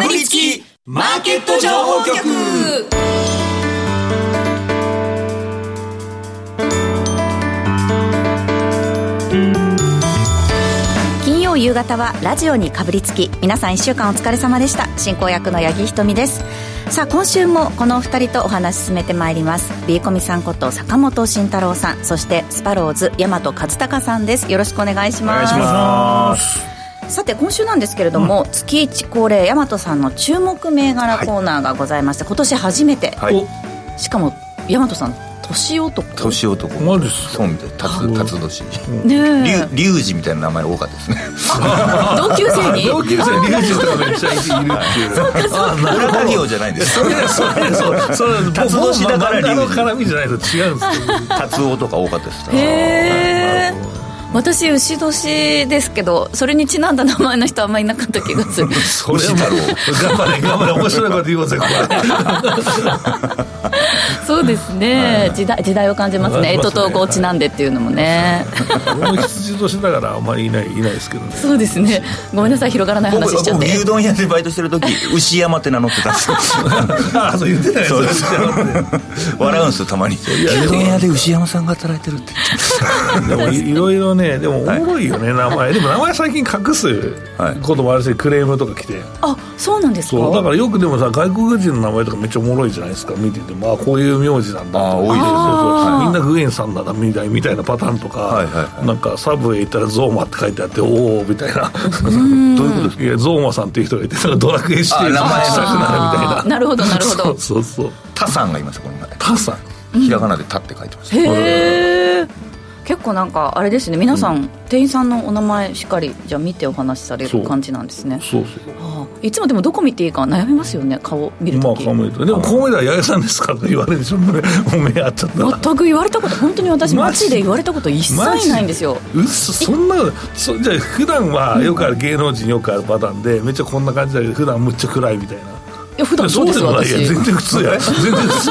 かぶりつきマーケット情報局。金曜夕方はラジオにかぶりつき皆さん1週間お疲れ様でした。進行役の八木ひとみです。さあ今週もこのお二人とお話進めてまいります。ビーコミさんこと坂本慎太郎さんそしてスパローズ大和和孝さんです。よろしくお願いします。お願いしますさて今週なんですけれども、うん、月一恒例大和さんの注目銘柄コーナーがございまして、はい、今年初めて、はい、しかも大和さん年男。年男。マジそうみたい。辰辰年。ねリュウジみたいな名前多かったですね。同級生に？同級生リュウジとかめっちゃいるっていうそうか。そうか裏稼業じゃないんです。それそれそうそれ辰年だからリュウジ。の絡みじゃないと違うんですけど辰男とか多かったですへえ私牛年ですけどそれにちなんだ名前の人あんまりいなかった気がする。それも頑張れ頑張れ。面白いこと言おうぜこれ。そうですね、はい、時代時代を感じますね。干支とこうちなんでっていうのもね。俺も羊年だからあんまりいないいないですけどね。そうですね。ごめんなさい広がらない話しちゃって。牛丼屋でバイトしてる時牛山って名乗ってたんですよ。あそう言ってないそうです。笑うんですよたまに。牛丼屋で牛山さんが働いてるって。でもいろいろねでもおもろいよね、はい、名前。でも名前最近隠すこともあるし、クレームとか来て。あそうなんですか？だからよくでもさ外国人の名前とかめっちゃおもろいじゃないですか。見ててまあこういう名字なんだ。あ多いですみんなグエンさんだなみたいみたいなパターンとか、はいはいはい、なんかサブへ行ったらゾーマって書いてあっておおみたいな。どういうことですか？いやゾーマさんっていう人がいてドラクエして名前したくなるみたいな。なるほどなるほど。そうそうタさんがいますこの前タさん？ひらがなで「タ」って書いてます、へえ結構なんかあれですね。皆さん、うん、店員さんのお名前しっかりじゃ見てお話しされる感じなんですね。そうそうはあ、いつもでもどこ見ていいか悩みますよね顔見るとまあ顔見ると。でもこう見たら八重さんですかって言われる。でしょもう目合っちゃった。全く言われたこと本当に私街で言われたこと一切ないんですよ。うっそそんなそじゃあ普段はよくある芸能人よくあるパターンでめっちゃこんな感じだけど普段むっちゃ暗いみたいなや普段そうですよ。私。全然普通や。全然普通。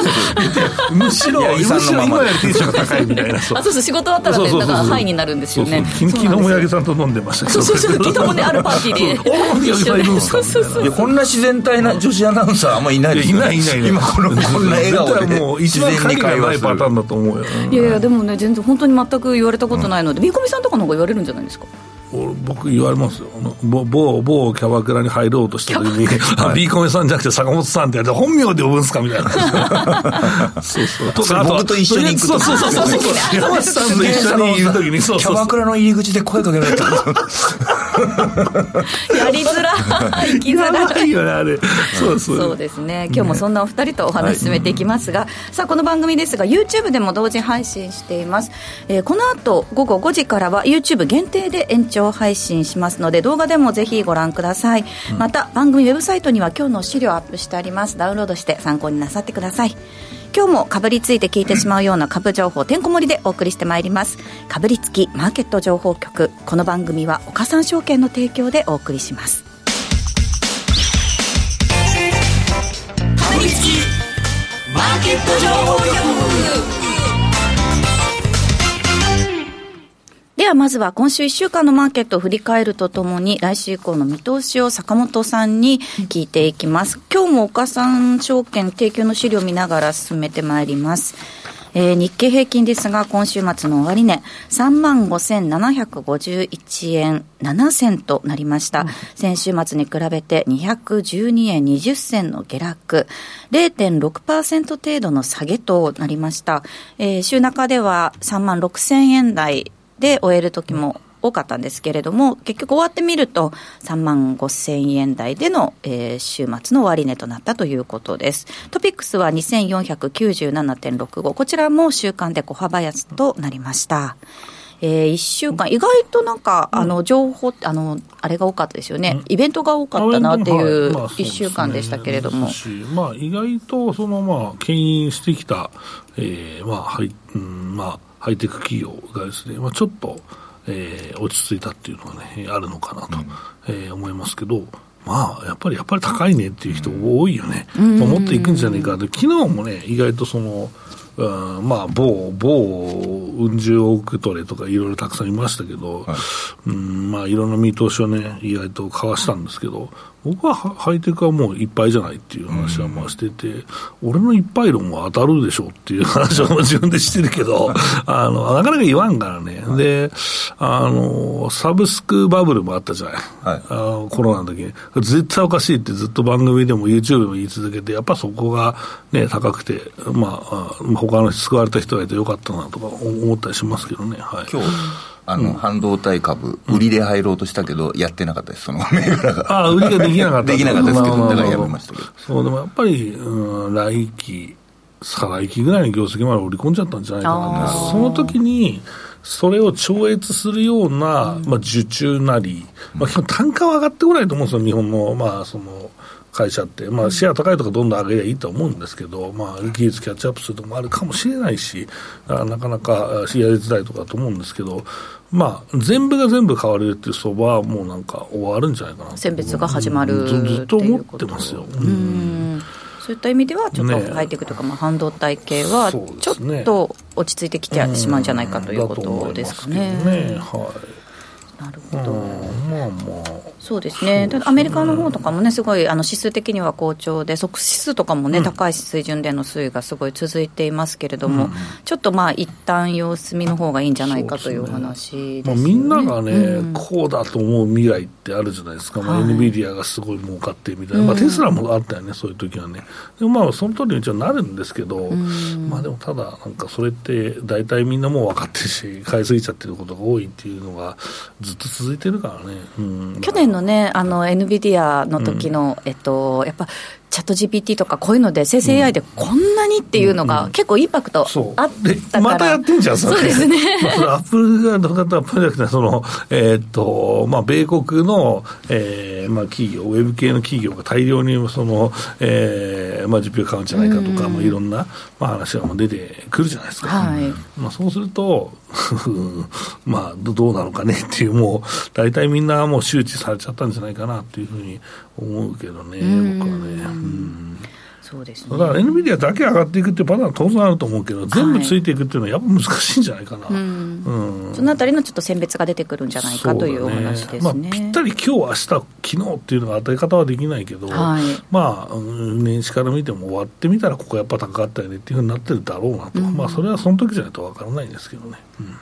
むしろむしろ今よりテンションが高いみたいな。そうそうそう仕事終わったらねだからハイになるんですよね。昨日も八木さんと飲んでましたそうそうそう昨日もねあるパーティーで。お八木さんいるんですか？いやこんな自然体な女子アナウンサーあんまいないですよ。いないいない今このこんな笑顔でもう一番影がないパターンだと思うよ。いやいやでもね全然本当に全く言われたことないので三上さんとかの方が言われるんじゃないですか？僕言われますよ。某某キャバクラに入ろうとした時に「ビーコメさんじゃなくて坂本さん」って言われて本名で呼ぶんすかみたいな。そうそう。とか僕と一緒に行くと。そうそうそうそう山内 さんと一緒にいる時にそうそう。キャバクラの入り口で声かけられた やりづらい生きづらい。よねあれ。そうそう。そうですね。今日もそんなお二人とお話進めていきますが、さあこの番組ですが YouTube でも同時配信しています、えー、この後午後5時からは YouTube 限定で延長長配信しますので動画でもぜひご覧ください、うん、また番組ウェブサイトには今日の資料アップしてあります。ダウンロードして参考になさってください今日もかぶりついて聞いてしまうような株情報てんこ盛りでお送りしてまいります。かぶりつきマーケット情報局。この番組は岡三証券の提供でお送りします。かぶりつきマーケット情報局。はまずは今週1週間のマーケットを振り返るとともに来週以降の見通しを坂本さんに聞いていきます。今日も岡三証券提供の資料を見ながら進めてまいります。えー、日経平均ですが、今週末の終値、3万5751円7銭となりました。うん、先週末に比べて212円20銭の下落、0.6%程度の下げとなりました。えー、週中では3万6000円台で終える時も多かったんですけれども、結局終わってみると、3万5千円台での、えー、週末の終値となったということです。トピックスは2497.65、こちらも週間で小幅安となりました。えー、1週間、意外となんか、あの情報、あのあれが多かったですよね、イベントが多かったなっていう1週間でしたけれども。まあ、意外とその、まあ、牽引してきた、えーまあはいうんまあ、ハイテク企業がですね、まあ、ちょっと、えー、落ち着いたっていうのはね、あるのかなと、うん、えー、思いますけど、まあ、やっぱり、やっぱり高いねっていう人多いよね。うん、もっといくんじゃないか。で、昨日もね、意外とその、うん、まあ、某、某、うん十億トレとかいろいろたくさんいましたけど、はい、うん、まあ、いろんな見通しをね、意外と交わしたんですけど、僕はハハイテクはもういっぱいじゃないっていう話はまあしてて、俺のいっぱい論は当たるでしょうっていう話は自分でしてるけど、あの、なかなか言わんからね。で、あの、サブスクバブルもあったじゃない。はいあのコロナの時に。絶対おかしいってずっと番組でも YouTube でも言い続けて、やっぱそこがね、高くて、まあ、あ他の人救われた人がいてよかったなとか思ったりしますけどね。はい。今日、あの、半導体株、売りで入ろうとしたけど、やってなかったです、その銘柄が。ああ、売りができなかった。できなかったですけどまあまあまあ。だからやめましたけど。そう、でもやっぱり、うん、来期、再来期ぐらいの業績まで織り込んじゃったんじゃないかなあー。その時に、それを超越するような、まあ、受注なり、まあ、単価は上がってこないと思うんですよ、日本の、まあ、その、会社って、まあ、シェア高いとかどんどん上げりゃいいと思うんですけど、まあ、技術キャッチアップするとこもあるかもしれないし、あなかなかあやりづらいとかと思うんですけど、まあ、全部が全部変われるっていう相場はもうなんか終わるんじゃないかなと選別が始まるずずっと思っってますよ。うん。そういった意味では、ちょっとねハイテクとか、まあ、半導体系は、ちょっと落ち着いてきてしまうんじゃないかということですかね。だと思いなるほど。まあまあ。そうですね、ただアメリカの方とかもね、すごいあの指数的には好調で、即指数とかもね、高い水準での推移がすごい続いていますけれども、ちょっとまあ、一旦様子見の方がいいんじゃないかというお話ね。まあ、みんながね、うん。こうだと思う未来ってあるじゃないですか、まあ、はい。NVIDIA がすごい儲かってみたいな、まあ、テスラもあったよね、そういう時はね、でもまあ、その通りに一応なるんですけど、まあでもただ、なんかそれって、大体みんなもう分かってるし、買いすぎちゃってることが多いっていうのが、ずっと続いてるからね。うん。去年のね、あの NVIDIA の時の、えっと、やっぱ、チャット GPT とかこういうので、生成 AI でこんなにっていうのが、結構インパクトそうあったまたやってんじゃん、それ。そうですね。まあ、アップルがどうかとアップルじゃなくて、その、えーっと、まあ、米国の、えーまあ、企業、ウェブ系の企業が大量に、その、えーまあ、実費を買うんじゃないかとか、まあ、いろんな、まあ、話が出てくるじゃないですか。はいまあ、そうすると、まあ、どどうなのかねっていう、もう、大体みんなもう周知されちゃったんじゃないかなっていうふうに思うけどね、僕はね。うん。そうですね。だから NVIDIA だけ上がっていくっていうパターンは当然あると思うけど、全部ついていくっていうのはやっぱ難しいんじゃないかな。うん。そのあたりのちょっと選別が出てくるんじゃないかというお話ですね。まあ、ぴったり今日、明日昨日っていうのが当たり方はできないけど、はい。まあ、うん年始から見ても終わってみたら、ここやっぱ高かったよねっていうふうになってるだろうなと、まあ、それはその時じゃないとわからないんですけどね。うん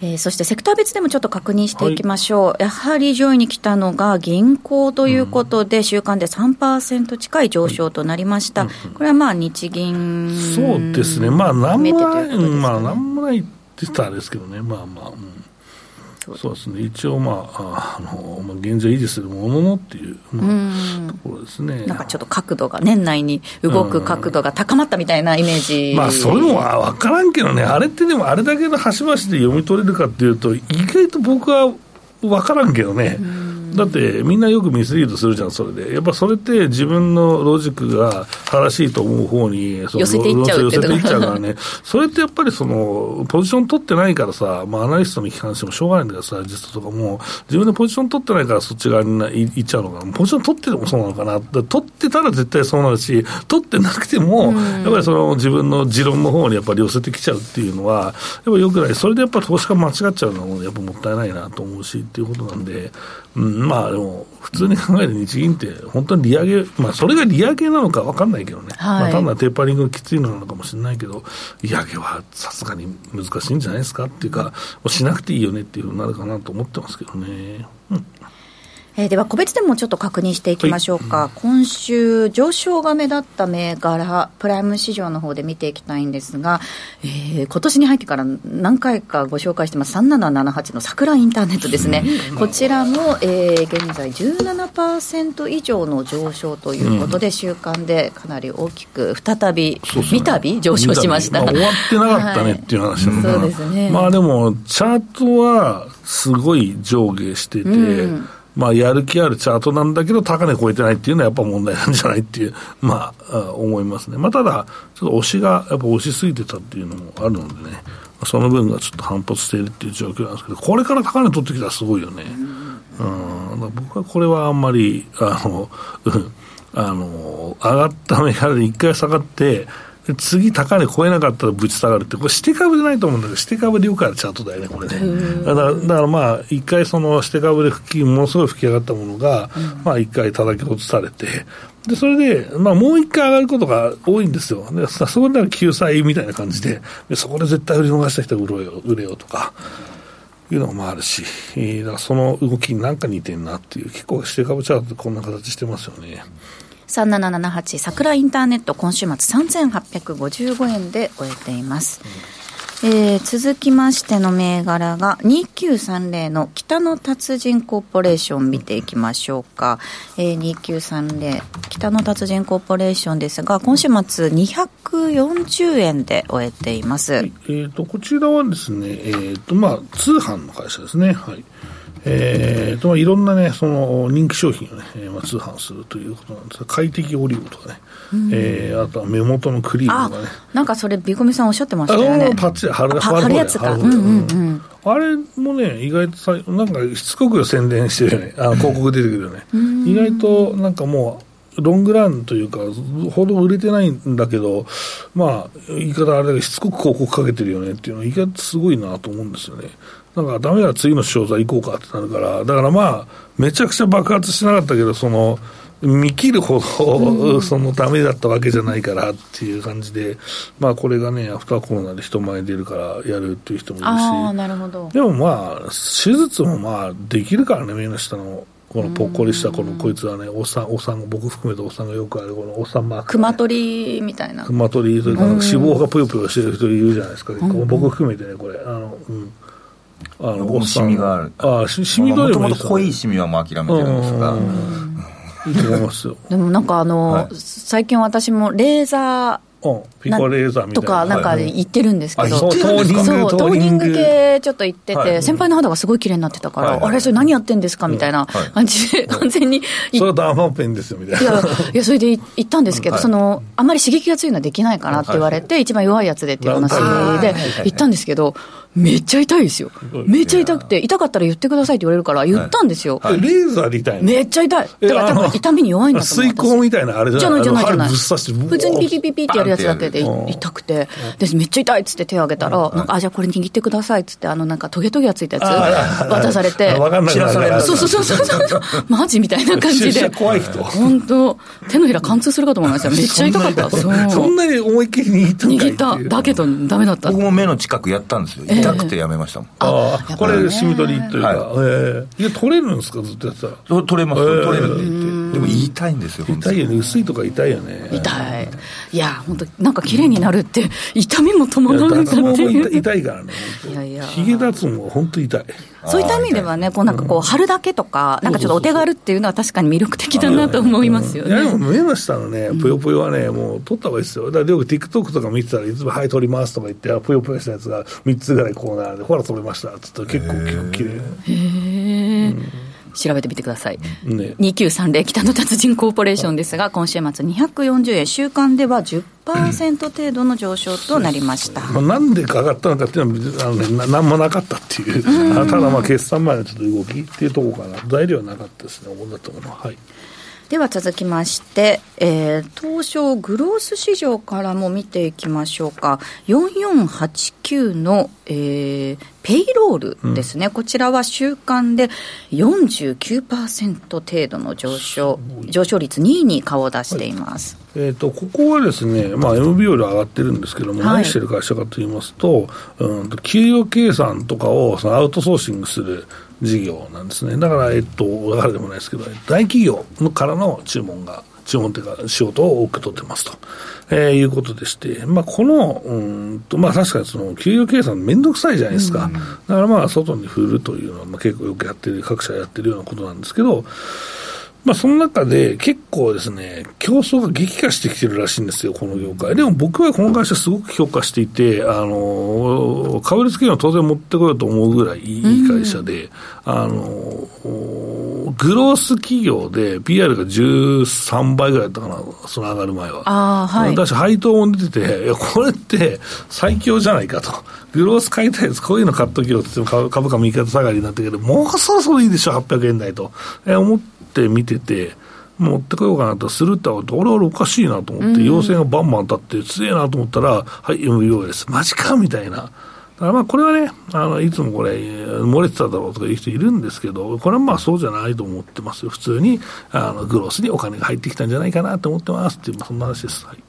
えーそしてセクター別でもちょっと確認していきましょう、やはり上位に来たのが銀行ということで、週間で3%近い上昇となりました、これはまあ日銀そうですね、まあ、なんもない、ね。まあ、なんもないって言ったらあれですけどね、まあまあ、うんそうですね、一応、まあ、あのまあ、現状維持するもののっていう、まあ、ところですね。なんかちょっと角度が、年内に動く角度が高まったみたいなイメージ、まあ、それも分からんけどね、あれってでも、あれだけの端々で読み取れるかっていうと、意外と僕は分からんけどね。だってみんなよくミスリードするじゃん、それで。やっぱそれって自分のロジックが正しいと思う方にその寄せていっちゃうからね。それってやっぱりその、ポジション取ってないからさ、まあアナリストに批判してもしょうがないんだけどさ、実とかも、自分でポジション取ってないからそっち側にない行っちゃうのかな。ポジション取っててもそうなのかな。だ取ってたら絶対そうなるし、取ってなくても、やっぱりその自分の持論の方にやっぱり寄せてきちゃうっていうのは、やっぱ良くない。それでやっぱ投資家間違っちゃうのはやっぱもったいないなと思うしっていうことなんで、うん、まあでも、普通に考える日銀って、本当に利上げ、まあそれが利上げなのか分かんないけどね、はいまあ単なるテーパリングがきついのなのかもしれないけど、利上げはさすがに難しいんじゃないですかっていうか、しなくていいよねっていうふうになるかなと思ってますけどね。うんえーでは個別でもちょっと確認していきましょうか、今週、上昇が目立った銘柄、プライム市場の方で見ていきたいんですが、えー今年に入ってから何回かご紹介してます、3778の桜インターネットですね、こちらも、えー現在、17%以上の上昇ということで、週間でかなり大きく、再び、三度上昇しました。あ終わってなかったねっていう話はい。そうですね。まあでも、チャートはすごい上下してて、うんまあやる気あるチャートなんだけど、高値超えてないっていうのはやっぱ問題なんじゃないっていう、まあ、思いますね。まあただ、ちょっと押しがやっぱ押しすぎてたっていうのもあるのでね、その分がちょっと反発しているっていう状況なんですけど、これから高値取ってきたらすごいよね。うん、僕はこれはあんまり、あの、う んあの、上がった銘柄で一回下がって、で次高値超えなかったらぶち下がるって、これ、して株じゃないと思うんだけど、して株でよくあるチャートだよね、これね。だから、だからまあ、一回そのして株でものすごい吹き上がったものが、まあ一回叩き落とされて、で、それで、まあもう一回上がることが多いんですよ。で、そこで救済みたいな感じで、でそこで絶対売り逃した人は売れよ売れよとか。いうのもあるし、えー、だからその動きになんか似てんなっていう、結構して株チャートってこんな形してますよね。3778桜インターネット今週末3855円で終えています、えー続きましての銘柄が2930の北の達人コーポレーション見ていきましょうか、えー2930北の達人コーポレーションですが今週末240円で終えています、えー、とこちらはですね、えーとまあ、通販の会社ですね、はい。えーとまあ、いろんな、ね、その人気商品を、ねえーまあ、通販するということなんです。が、快適オリーブとかね、えーあとは目元のクリーあムとかね。なんかそれビコミさんおっしゃってましあたよね。のパッチで貼るあ貼るやつか。貼るうんうん。方でうん。あれもね、意外とさ、なんかしつこく宣伝してるよね、あの広告出てくるよね、意外となんかもう、ロングランというか、ほど売れてないんだけど、まあ、言い方あれだけど、しつこく広告かけてるよねっていうのは、意外とすごいなと思うんですよね。なんか、ダメなら次の商材行こうかってなるから、だからまあ、めちゃくちゃ爆発しなかったけど、その、見切るほど、そのダメだったわけじゃないからっていう感じで、まあこれがね、アフターコロナで人前に出るからやるっていう人もいるし、ああなるほど。でもまあ、手術もまあできるからね、目の下の、このぽっこりしたこのこいつはね、おっさん、おっさん、僕含めておっさんがよくある、このおっさんマーク、熊取りみたいな。熊取りというか、脂肪がぷよぷよしてる人いるじゃないですか、僕含めてね、これ、あの、うん。あの僕もシミがある。ああ、しシミもともともいいですよ濃いシミはもう諦めてるんですが、いいと思いますよ。でもなん。かあの、はい最近私もレーザうん、ピコレーザー。とかなん。かはい行ってるん。ですけど、トーニング系ちょっと行ってて、はい先輩の肌がすごい綺麗になってたから、あれ、それ何やってん。ですかみたいなはい感じで、完全にいそれはダーマンペンですよ、みたいな。いや、それでい行ったん。ですけど、はいその、あん。まり刺激が強いのはできないからって言われて、一番弱いやつでっていう話で行ったん。ですけど、めっちゃ痛いですよ。めっちゃ痛くて、痛かったら言ってくださいって言われるから、言ったんですよ。えレーザーみたいな。めっちゃ痛い。だから多分痛みに弱いんだと思う。水耕みたいなあれじゃない？じゃないじゃない普通にピピピピってやるやつだけで痛くて、でめっちゃ痛いっつって手を挙げたら、なんかあ、じゃあこれ握ってくださいっつって、あのなんかトゲトゲがついたやつ渡されて、わかんないそうそうそうそうマジみたいな感じで。怖い人。本当手のひら貫通するかと思いました。めっちゃ痛かった。そんなに思いっきり握った握った。だけどダメだった。僕も目の近くやったんですよ痛くてやめましたもん、ああ、これ、シミ取りというか、はええいや、取れるんですか、ずっとやってたら。と取れますえー。取れるって。言ってでも痛いんですよ本当に。痛いよね、薄いとか痛いよね。痛い。い。や、本当なんか綺麗になるって、痛みも伴うんだっていう。痛い痛いからね、いやいや。ひげ脱毛は本当痛い。そういった意味ではね、こうなんかこう、貼るだけとか、なんかちょっとお手軽っていうのは確かに魅力的だなと思いますよいや、でもね。目の下のね、ぷよぷよはね、もう取った方がいいですよ。だから、よく TikTok とか見てたらいつも、はい、取りますとか言って、ぷよぷよしたやつが3つぐらいこうなるで、ほら、取れました。って言ったら結構、結構綺麗。へー調べてみてください。ね。2930北の達人コーポレーションですが、今週末240円、週間では10%程度の上昇となりました。まあ、なんでか上がったのかっていうのは、あのね、ななんもなかったっていう、あただまあ決算前のちょっと動きっていうところかな、材料はなかったですね、主だったものは。はいでは続きまして、えー東証グロース市場からも見ていきましょうか。4489の、えーペイロールですね、こちらは週間で49%程度の上昇上昇率2位に顔を出しています、えー、とここはですね、まあ、MB より上がってるんですけども、はい。何してる会社かといいますと、うんと給与計算とかをそのアウトソーシングする事業なんですね。だから、えっと、だからでもないですけど、大企業のからの注文が、注文というか、仕事を多く取ってますと、えーいうことでして、まあ、この、うんと、まあ、確かにその、給与計算めんどくさいじゃないですか。だからまあ、外に振るというのは、まあ、結構よくやってる、各社やってるようなことなんですけど、まあ、その中で結構ですね、競争が激化してきてるらしいんですよ、この業界。でも僕はこの会社すごく評価していて、あの、かぶりつけの当然持ってこようと思うぐらいいい会社で、あの、グロース企業で PR が13倍ぐらいだったかな、その上がる前は。あーはいだし配当も出てて、いや、これって最強じゃないかと。グロース買いたいです。こういうの買っときよって言っても株株価右肩下がりになったけど、もうそろそろいいでしょ、800円台と。え思って見てて、持ってこようかなとするって、俺はおかしいなと思って、陽性がバンバン当たって、強えなと思ったら、はい、MBO です。マジかみたいな。だからまあこれはね、あのいつもこれ、漏れてただろうとかいう人いるんですけど、これはまあそうじゃないと思ってますよ、普通にあのグロースにお金が入ってきたんじゃないかなと思ってますっていう、まあ、そんな話です。はい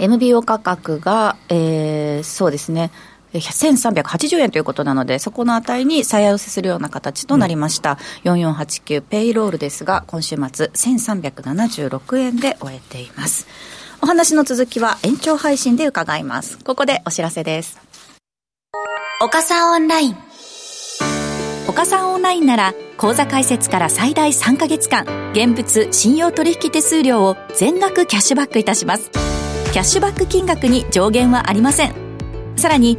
MBO 価格が、えー、そうですね。1380円ということなので、そこの値に再寄せするような形となりました。うん、4489ペイロールですが、今週末1376円で終えています。お話の続きは延長配信で伺います。ここでお知らせです。岡さんオンライン。岡さんオンラインなら、口座開設から最大3ヶ月間、現物信用取引手数料を全額キャッシュバックいたします。キャッシュバック金額に上限はありません。さらに、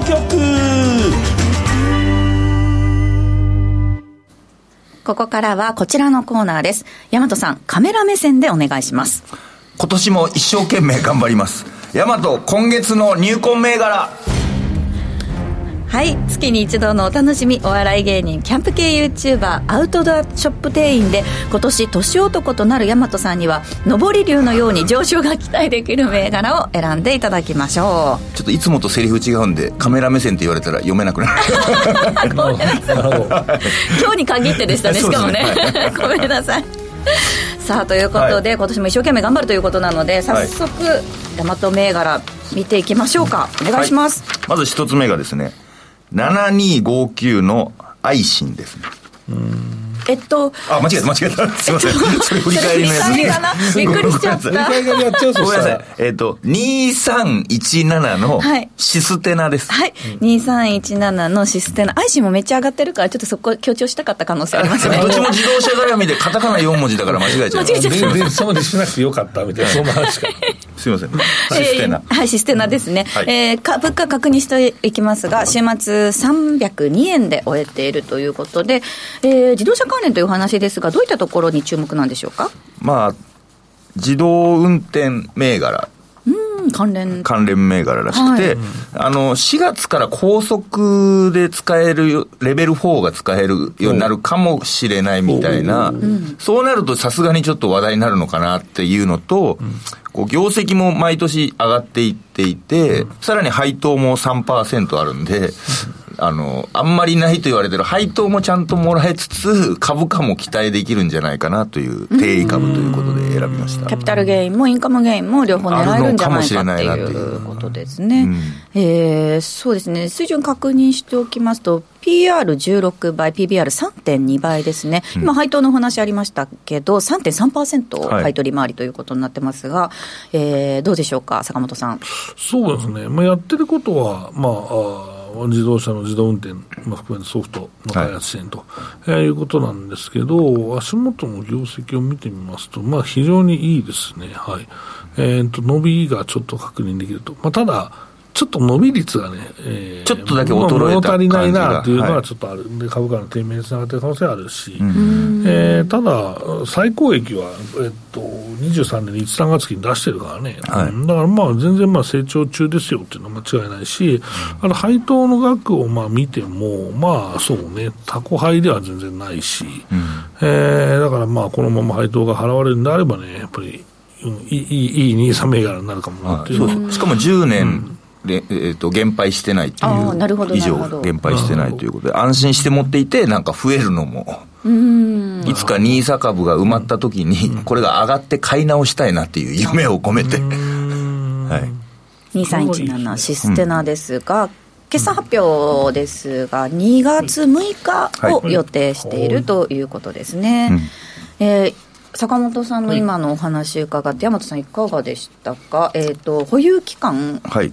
ここからはこちらのコーナーです。大和さん、カメラ目線でお願いします。今年も一生懸命頑張ります。大和、今月の入魂銘柄。はい月に一度のお楽しみお笑い芸人キャンプ系 YouTuber アウトドアショップ店員で今年年男となる大和さんには上り龍のように上昇が期待できる銘柄を選んでいただきましょちょっといつもとセリフ違うんでカメラ目線って言われたら読めなくなる。今日に限ってでしたね しかもね。ごめんなさい。さあということで、はい。今年も一生懸命頑張るということなので早速、大和銘柄見ていきましょうか。お願いします、はい。まず一つ目がですね7259の愛心ですねえっとあ間違えた間違えたすいませんそれ振り返りのやつ振り返りかなびっくりしちゃったごめんなさい海外でやっちゃうごめんなさい。えっ、と、2317のはいシステナです。はい、2317のシステナ、アイシンもめっちゃ上がってるから、ちょっとそこ強調したかった可能性ありますね。どっちも自動車絡みでカタカナ4文字だから間違えちゃう。間違えちゃったで、で、そこでしなくてよかったみたいな、そんな話か。すいません。システナ。えーはい、システナですね。はいえーか物価確認していきますが、週末302円で終えているということで、えー自動車関連というお話ですが、どういったところに注目なんでしょうか？まあ、自動運転銘柄、うん、関連。関連銘柄らしくて、はい。あの、4月から高速で使える、レベル4が使えるようになるかもしれないみたいな、そうなるとさすがにちょっと話題になるのかなっていうのと、こう業績も毎年上がっていっていて、さらに配当も3%あるんで、あの、あんまりないと言われてる配当もちゃんともらえつつ、株価も期待できるんじゃないかなという定位株ということで選びましたキャ。ピタルゲインもインカムゲインも両方狙えるんじゃないかっいううことですね。うんえーそうですね。水準確認しておきますと、PR16 倍、PBR3.2 倍ですね。今、配当のお話ありましたけど、3.3%はい配当利回りということになってますが、えーどうでしょうか、坂本さん。そうですね、まあ、やってることは、まあ、自動車の自動運転、まあ、含めてソフトの開発支援と、い、いうことなんですけど、足元の業績を見てみますと、まあ、非常にいいですね、はい。えー、と伸びがちょっと確認できると、まあ、ただ、ちょっと伸び率がね、えーちょっとだけ衰えたまあ物足りないなっていうのははいちょっとある、で株価の低迷につながっている可能性あるし、えーただ、最高益は、えっと、23年に1、3月期に出してるからね、はい。うんだからまあ全然まあ成長中ですよっていうのは間違いないし、あと配当の額をまあ見ても、まあそうね、タコ配では全然ないし、えーだからまあこのまま配当が払われるんであればね、やっぱり、うんいいいいいい23銘柄になるかもなっていう。しかも10年で、えー、と減配してないっていあーなるほどう以上なるほど。減配してないということで安心して持っていてなんか増えるのもうん。いつか NISA 株が埋まった時にこれが上がって買い直したいなっていう夢を込めて、はい、2317システナですが、決算発表ですが、2月6日を予定しているということですね。うん。えー坂本さんの今のお話伺って、大和さん、いかがでしたか、えー、と保有期間はい。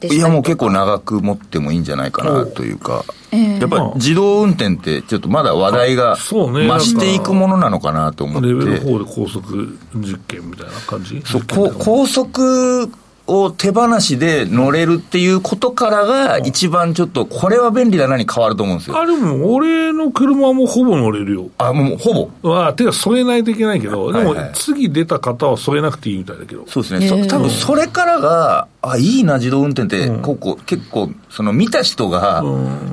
でしたりいやもう結構長く持ってもいいんじゃないかなというか、ええ。やっぱり自動運転ってちょっとまだ話題がそうね。増していくものなのかなと思って。レベル4で高速実験みたいな感じ？そうこ高速を手放しで乗れるっていうことからが一番ちょっとこれは便利だなに変わると思うんですよ。あ、でも俺の車はもうほぼ乗れるよ。あ、もうほぼ？まあ、てか添えないといけないけど、でも次出た方は添えなくていいみたいだけど。そうですね。そ多分それからが、あ、いいな、自動運転って、ここ結構、その見た人が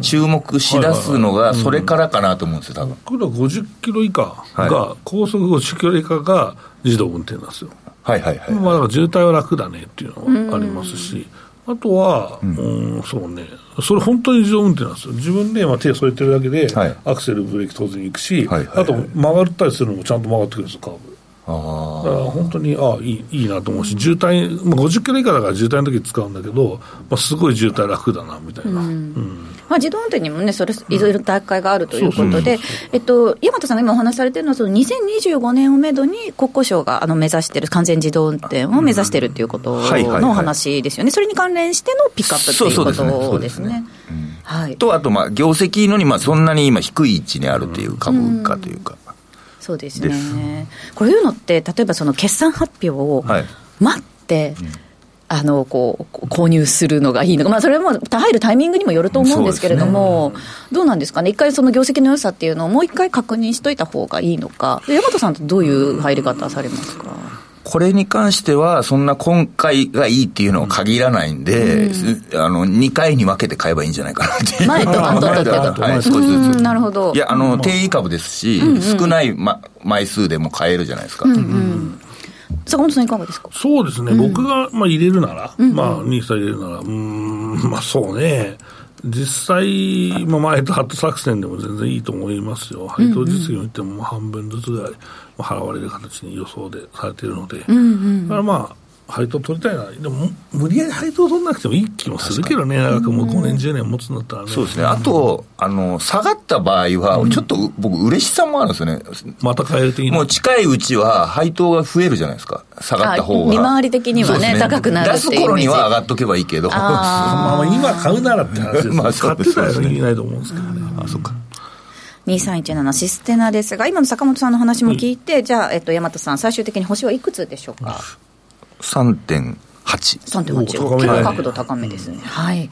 注目しだすのが、それからかなと思うんですよ、多分。僕ら50キロ以下はが、高速50キロ以下が自動運転なんですよ。はいはいはい。まあ、だから渋滞は楽だねっていうのはありますし、あとは、うん、そうね、それ本当に自動運転なんですよ。自分でまあ手を添えてるだけで、はいアクセル、ブレーキ当然行くし、はいはいはいあと曲がったりするのもちゃんと曲がってくるんですよ、カーブ。あだから本当に、ああ、いいいいなと思うし、渋滞、まあ、50キロ以下だから渋滞の時使うんだけど、まあ、すごい渋滞楽だな、みたいな。うんまあ、自動運転にもね、それいろいろ大会があるということで、えっと、大和さんが今お話しされてるのは、その2025年をめどに国交省があの目指している完全自動運転を目指しているということのお話ですよね、それに関連してのピックアップということうですね。はい、と、あと、まあ、業績のに、まあ、そんなに今低い位置にあるっていう株価というか。そうですでね。こういうのって、例えばその決算発表をはい。待って、あのこう購入するのがいいのか、まあ、それも入るタイミングにもよると思うんですけれども、どうなんですかね、一回その業績の良さっていうのをもう一回確認しといた方がいいのか、で大和さんってどういう入り方されますか？これに関しては、そんな今回がいいっていうのは限らないんで、すあの、2回に分けて買えばいいんじゃないかなって。いう。前と後とってい。う前ことはい、少しずうん。つ。なるほど。いや、あの、定位株ですし、少ない、ま、枚数でも買えるじゃないですか。坂本さん、いかがですか？そうですね、僕がまあ入れるなら、まあ、ニーサ入れるなら、うーん、まあそうね、実際、まあ、前とハット作戦でも全然いいと思いますよ、配当実績を見ても半分ずつぐらいまあ払われる形に予想でされているので、だからまあ、配当取りたいな、でも無理やり配当取らなくてもいい気もするけどね、長くもう5年、10年持つんだったらね。そうですね。あと、あの、下がった場合は、ちょっと僕、嬉しさもあるんですよね。また変えるといいなもう近いうちは配当が増えるじゃないですか。下がった方が。あ利回り的にはねそうです高くなるっていう出す頃には上がっとけばいいけど。あまあ、まあ今買うならって話ですよ、まあ買ってたら意味ないと思うんですけどね。あ、そっか。2317システナですが、今の坂本さんの話も聞いて、じゃあ、えっと、大和さん、最終的に星はいくつでしょうか。3点。3.8、お結高めだね構角度高めですね。はい。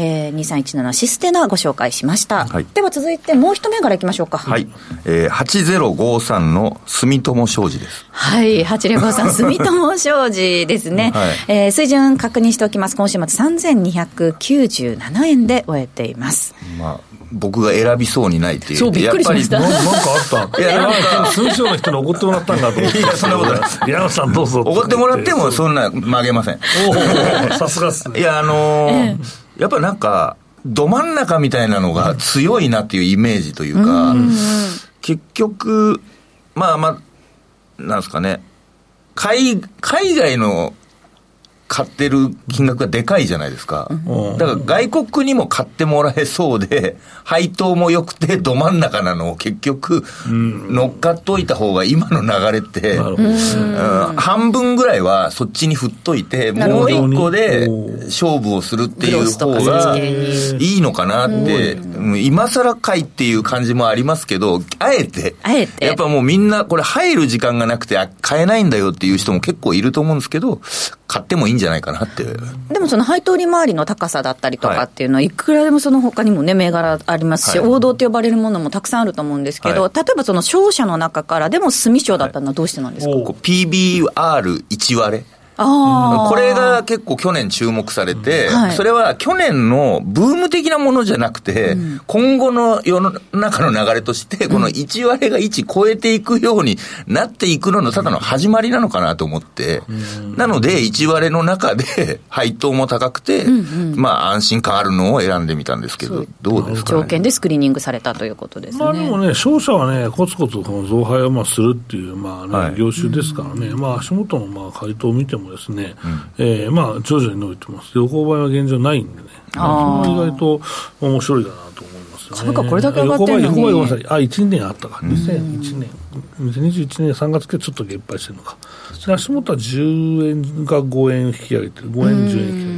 えー、2317システナご紹介しました。はいでは続いて、もう一銘柄いきましょうか。はい。えー、8053の住友商事です。はい、8053住友商事ですね。はいえー水準確認しておきます。今週末3297円で終えています。まあ、僕が選びそうにないっていう。そうびっくりしましたやっぱりなんかあった？いやなんか寸章の人に怒ってもらったんかと思って。いやそんなことない山本さんどうぞ。怒ってもらってもそんな曲げません。お おさすがっすね。いや、あのーやっぱなんか、ど真ん中みたいなのが強いなっていうイメージというか、結局、まあまあ、なんですかね、海、海外の買ってる金額がでかいじゃないですか。だから外国にも買ってもらえそうで、配当も良くてど真ん中なのを結局乗っかっといた方が今の流れって、うん。半分ぐらいはそっちに振っといて、もう一個で勝負をするっていう方がいいのかなって、うん。今更かいっていう感じもありますけど、あえて、あえて。やっぱもうみんなこれ入る時間がなくてあ買えないんだよっていう人も結構いると思うんですけど、買ってもいいんじゃないかなって。でもその配当利回りの高さだったりとかっていうのは、いくらでもその他にもね、銘柄ありますし、はい王道って呼ばれるものもたくさんあると思うんですけど、はい例えばその商社の中からでも住商だったのはどうしてなんですか、おこう PBR1 割れ。これが結構去年注目されて、はい。それは去年のブーム的なものじゃなくて、今後の世の中の流れとして、この1割れが1超えていくようになっていくののただの始まりなのかなと思って、なので1割れの中で 配当も高くて、まあ安心感あるのを選んでみたんですけど、どうですか、ね、条件でスクリーニングされたということですね。まあでもね、商社はね、コツコツこの増配をまあするっていう、まあね、はい。業種ですからね、まあ足元のまあ回答を見てももですね、えーまあ、徐々に伸びてます。横ばいは現状ないんでね。あーそれは意外と面白いかなと思いますよね。株価これだけ上がってるのに横ばい、横ばいごめんなさい。あ、1年あったか。2001年。2021年3月期はちょっと減配してるのか。で足元は10円が5円引き上げてる。5円、10円引き上げてると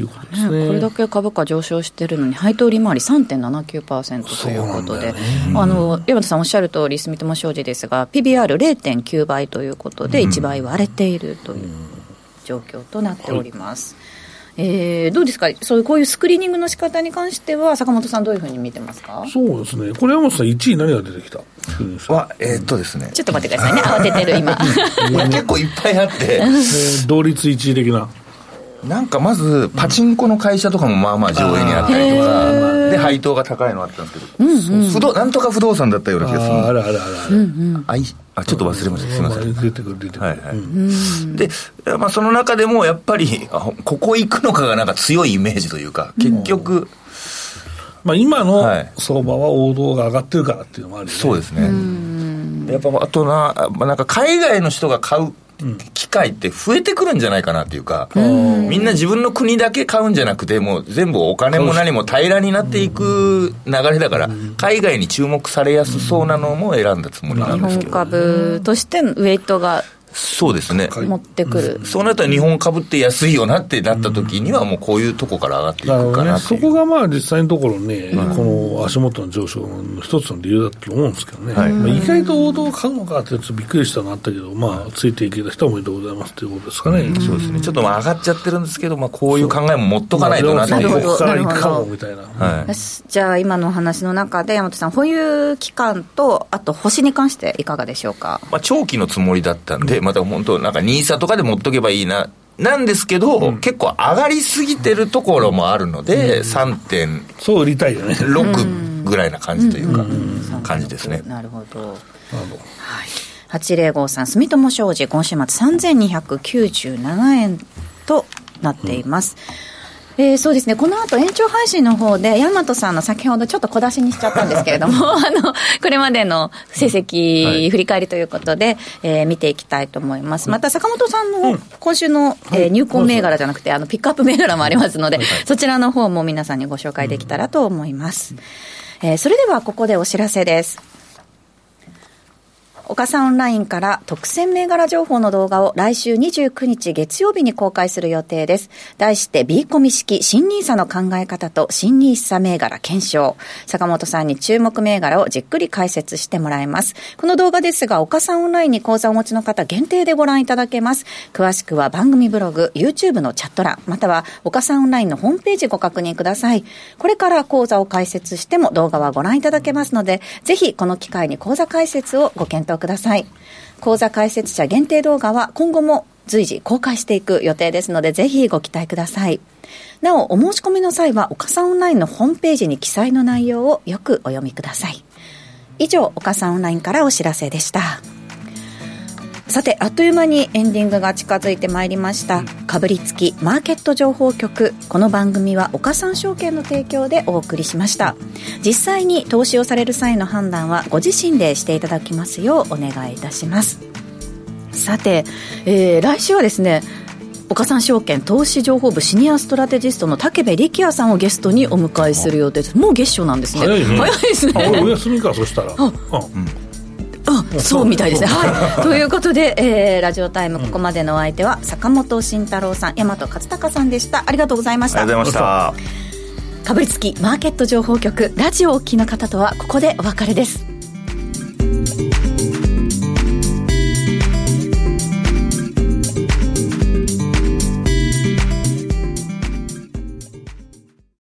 いうことですね。これだけ株価上昇してるのに、配当利回り3.79%ということで、あの山田さんおっしゃる通り、住友商事ですが、PBR0.9 倍ということで、1倍割れているという状況となっております。えーどうですか、そういうこういうスクリーニングの仕方に関しては、坂本さん、どういうふうに見てますか？そうですね。これ山本さん1位何が出てきた？は、えーっとですね。ちょっと待ってくださいね、慌ててる、今。これ結構いっぱいあって、え ー同率1位的な。なんかまず、パチンコの会社とかもまあまあ上位にあったりとか、で、配当が高いのあったんですけど、不動なんとか不動産だったような気がするああるあるあるある。あいあちょっと忘れました、すみません。出てくる出てくる。はいはい。うん。で、まあ、その中でもやっぱり、あここ行くのかがなんか強いイメージというか、結局、まあ今のはい。相場は王道が上がってるからっていうのもあるよね。そうですね。やっぱあとな、まあ、なんか海外の人が買う機会って増えてくるんじゃないかなっていうか、みんな自分の国だけ買うんじゃなくて、もう全部お金も何も平らになっていく流れだから、海外に注目されやすそうなのも選んだつもりなんですけど。株としてのウェイトがそうですね。持ってくる。そうなったら日本株って安いよなってなった時には、もうこういうとこから上がってい。くかなっていう。そこがまあ実際のところね、この足元の上昇の一つの理由だと思うんですけどね。はいまあ、意外と王道を買うのかってやつびっくりしたのあったけど、まあついていけた人はおめでとうございますということですかね。そうですね。ちょっとまあ上がっちゃってるんですけど、まあこういう考えも持っとかないとなっていう。なるほどここから行くかもみたいな。はいじゃあ今のお話の中で山本さん保有期間とあと星に関していかがでしょうか？まあ、長期のつもりだったんで、また本当、なんか NISA とかで持っとけばいいな、なんですけど、結構上がりすぎてるところもあるので、3.6そう売りたいよね。ぐらいな感じというか、感じですね。なるほど。はい。8053住友商事今週末3297円となっています、えーそうですね、この後延長配信の方で、大和さんの先ほどちょっと小出しにしちゃったんですけれども、あの、これまでの成績振り返りということで、えー見ていきたいと思います。また、坂本さんの今週の、えー入魂銘柄じゃなくて、あの、ピックアップ銘柄もありますので、そちらの方も皆さんにご紹介できたらと思います。えーそれではここでお知らせです。岡さんオンラインから特選銘柄情報の動画を来週29日月曜日に公開する予定です。題して B コミ式新ニーサの考え方と新ニーサ銘柄検証。坂本さんに注目銘柄をじっくり解説してもらいます。この動画ですが、岡さんオンラインに講座をお持ちの方限定でご覧いただけます。詳しくは番組ブログ、YouTube のチャット欄、または岡さんオンラインのホームページご確認ください。これから講座を解説しても動画はご覧いただけますので、ぜひこの機会に講座解説をご検討ください。講座解説者限定動画は今後も随時公開していく予定ですので、ぜひご期待ください。なお、お申し込みの際は、岡さんオンラインのホームページに記載の内容をよくお読みください。以上、岡さんオンラインからお知らせでした。さて、あっという間にエンディングが近づいてまいりました。かぶりつきマーケット情報局。この番組は岡三証券の提供でお送りしました。実際に投資をされる際の判断はご自身でしていただきますようお願いいたします。さて、えー来週はですね、岡三証券投資情報部シニアストラテジストの武部力也さんをゲストにお迎えする予定です。もう月初なんですね。早いね早いですね。お休みか、そしたら。うんあそうみたいですね。はい、ということで、えーラジオタイム、ここまでのお相手は、坂本慎太郎さん、大和勝孝さんでした。ありがとうございました。ありがとうございました。かぶりつきマーケット情報局、ラジオをお聞きの方とは、ここでお別れです。